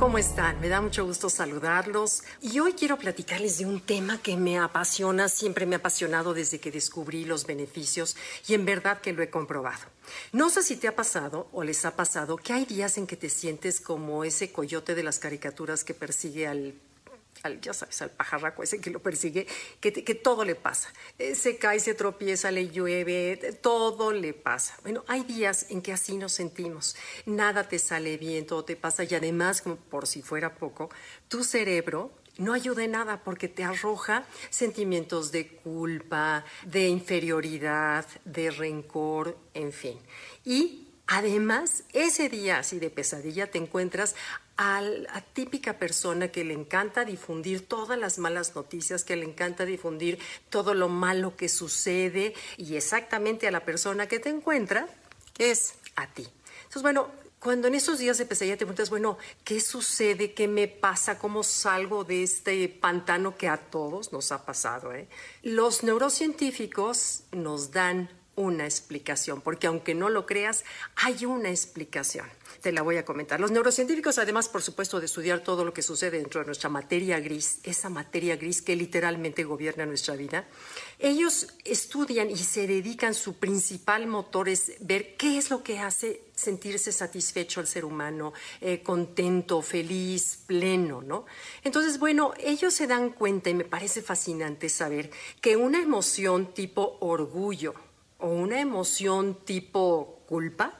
¿Cómo están? Me da mucho gusto saludarlos y hoy quiero platicarles de un tema que me apasiona, siempre me ha apasionado desde que descubrí los beneficios y en verdad que lo he comprobado. No sé si te ha pasado o les ha pasado que hay días en que te sientes como ese coyote de las caricaturas que persigue al ya sabes, al pajarraco ese que lo persigue, que, que todo le pasa. Eh, se cae, se tropieza, le llueve, todo le pasa. Bueno, hay días en que así nos sentimos. Nada te sale bien, todo te pasa y además, como por si fuera poco, tu cerebro no ayuda en nada porque te arroja sentimientos de culpa, de inferioridad, de rencor, en fin. Y además, ese día así de pesadilla te encuentras a la típica persona que le encanta difundir todas las malas noticias, que le encanta difundir todo lo malo que sucede y exactamente a la persona que te encuentra es a ti. Entonces, bueno, cuando en esos días de pesadilla te preguntas, bueno, ¿qué sucede? ¿Qué me pasa? ¿Cómo salgo de este pantano que a todos nos ha pasado? Eh? Los neurocientíficos nos dan una explicación, porque aunque no lo creas, hay una explicación te la voy a comentar. Los neurocientíficos, además, por supuesto, de estudiar todo lo que sucede dentro de nuestra materia gris, esa materia gris que literalmente gobierna nuestra vida, ellos estudian y se dedican, su principal motor es ver qué es lo que hace sentirse satisfecho al ser humano, eh, contento, feliz, pleno, ¿no? Entonces, bueno, ellos se dan cuenta y me parece fascinante saber que una emoción tipo orgullo o una emoción tipo culpa,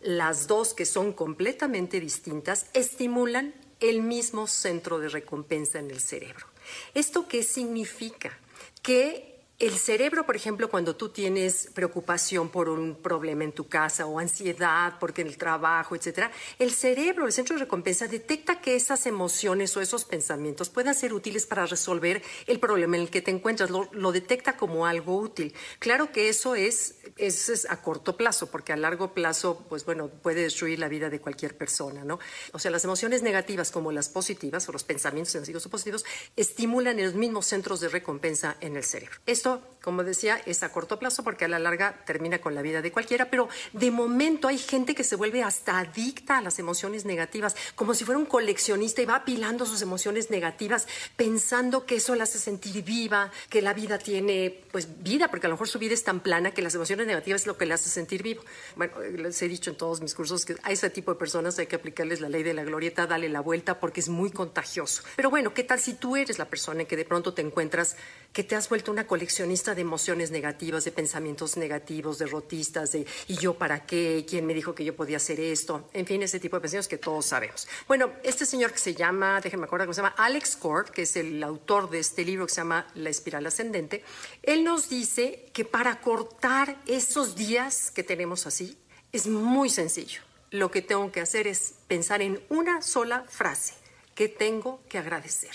las dos que son completamente distintas estimulan el mismo centro de recompensa en el cerebro. ¿Esto qué significa? Que el cerebro, por ejemplo, cuando tú tienes preocupación por un problema en tu casa o ansiedad porque en el trabajo, etcétera, el cerebro, el centro de recompensa, detecta que esas emociones o esos pensamientos puedan ser útiles para resolver el problema en el que te encuentras. Lo, detecta como algo útil. Claro que eso es, es, a corto plazo, porque a largo plazo, pues bueno, puede destruir la vida de cualquier persona, ¿no? O sea, las emociones negativas como las positivas o los pensamientos negativos o positivos estimulan los mismos centros de recompensa en el cerebro. Esto 그래서 como decía, es a corto plazo porque a la larga termina con la vida de cualquiera, pero de momento hay gente que se vuelve hasta adicta a las emociones negativas, como si fuera un coleccionista y va apilando sus emociones negativas pensando que eso la hace sentir viva, que la vida tiene pues vida, porque a lo mejor su vida es tan plana que las emociones negativas es lo que le hace sentir vivo. Bueno, les he dicho en todos mis cursos que a ese tipo de personas hay que aplicarles la ley de la glorieta, dale la vuelta porque es muy contagioso. Pero bueno, ¿qué tal si tú eres la persona en que de pronto te encuentras que te has vuelto una coleccionista de emociones negativas, de pensamientos negativos, derrotistas, de ¿y yo para qué? ¿Quién me dijo que yo podía hacer esto? En fin, ese tipo de pensamientos que todos sabemos. Bueno, este señor que se llama, déjenme acordar cómo se llama, Alex Kort, que es el autor de este libro que se llama La espiral ascendente, él nos dice que para cortar esos días que tenemos así, es muy sencillo. Lo que tengo que hacer es pensar en una sola frase, que tengo que agradecer.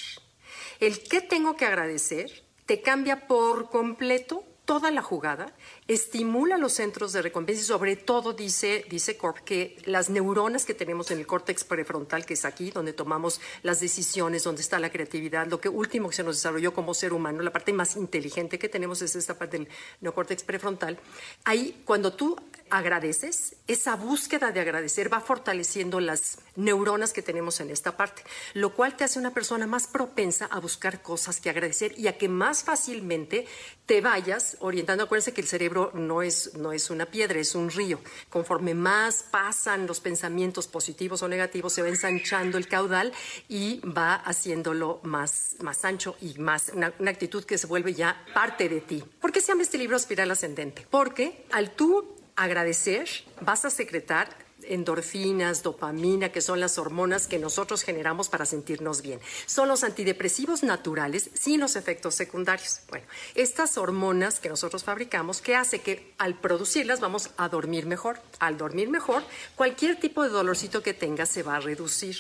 El que tengo que agradecer te cambia por completo toda la jugada, estimula los centros de recompensa y sobre todo dice, dice Corp que las neuronas que tenemos en el córtex prefrontal, que es aquí donde tomamos las decisiones, donde está la creatividad, lo que último que se nos desarrolló como ser humano, la parte más inteligente que tenemos es esta parte del neocórtex prefrontal. Ahí, cuando tú agradeces, esa búsqueda de agradecer va fortaleciendo las neuronas que tenemos en esta parte, lo cual te hace una persona más propensa a buscar cosas que agradecer y a que más fácilmente te vayas orientando. Acuérdense que el cerebro no es, no es una piedra, es un río. Conforme más pasan los pensamientos positivos o negativos, se va ensanchando el caudal y va haciéndolo más, más ancho y más, una, una actitud que se vuelve ya parte de ti. ¿Por qué se llama este libro Espiral Ascendente? Porque al tú agradecer, vas a secretar endorfinas, dopamina, que son las hormonas que nosotros generamos para sentirnos bien. Son los antidepresivos naturales sin los efectos secundarios. Bueno, estas hormonas que nosotros fabricamos, que hace que al producirlas vamos a dormir mejor. Al dormir mejor, cualquier tipo de dolorcito que tengas se va a reducir.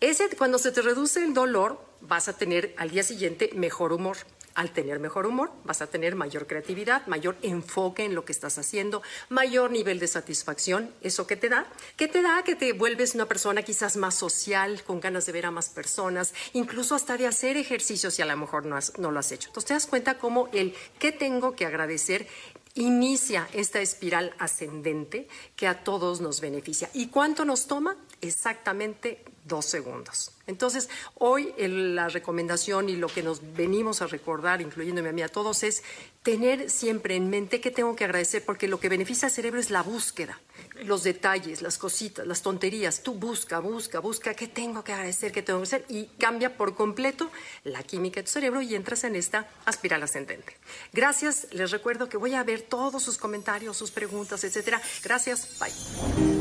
Ese, cuando se te reduce el dolor, vas a tener al día siguiente mejor humor. Al tener mejor humor, vas a tener mayor creatividad, mayor enfoque en lo que estás haciendo, mayor nivel de satisfacción. ¿Eso qué te da? ¿Qué te da? Que te vuelves una persona quizás más social, con ganas de ver a más personas, incluso hasta de hacer ejercicios si a lo mejor no, no lo has hecho. Entonces te das cuenta cómo el qué tengo que agradecer inicia esta espiral ascendente que a todos nos beneficia. ¿Y cuánto nos toma? Exactamente dos segundos. Entonces, hoy la recomendación y lo que nos venimos a recordar, incluyéndome a mí a todos, es tener siempre en mente que tengo que agradecer, porque lo que beneficia al cerebro es la búsqueda, los detalles, las cositas, las tonterías. Tú busca, busca, busca, ¿qué tengo que agradecer? ¿Qué tengo que hacer? Y cambia por completo la química de tu cerebro y entras en esta aspiral ascendente. Gracias, les recuerdo que voy a ver todos sus comentarios, sus preguntas, etcétera. Gracias, bye.